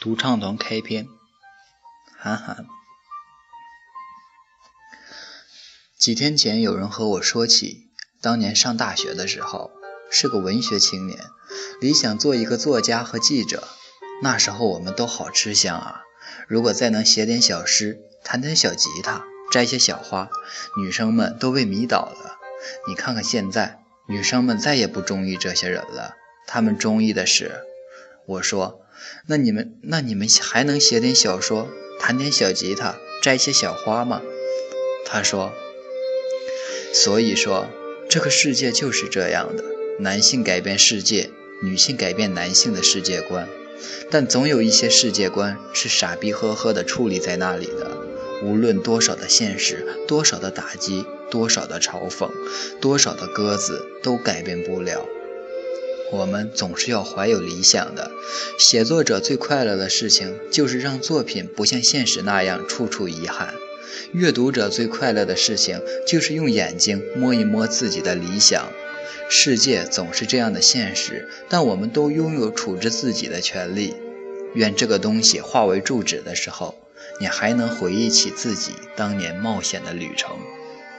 独唱团开篇，韩寒。几天前有人和我说起，当年上大学的时候，是个文学青年，理想做一个作家和记者。那时候我们都好吃香啊！如果再能写点小诗，弹点小吉他，摘些小花，女生们都被迷倒了。你看看现在，女生们再也不中意这些人了，她们中意的是……我说。那你们，那你们还能写点小说，弹点小吉他，摘些小花吗？他说。所以说，这个世界就是这样的：男性改变世界，女性改变男性的世界观。但总有一些世界观是傻逼呵呵的矗立在那里的，无论多少的现实，多少的打击，多少的嘲讽，多少的鸽子，都改变不了。我们总是要怀有理想的。写作者最快乐的事情，就是让作品不像现实那样处处遗憾；阅读者最快乐的事情，就是用眼睛摸一摸自己的理想。世界总是这样的现实，但我们都拥有处置自己的权利。愿这个东西化为住址的时候，你还能回忆起自己当年冒险的旅程。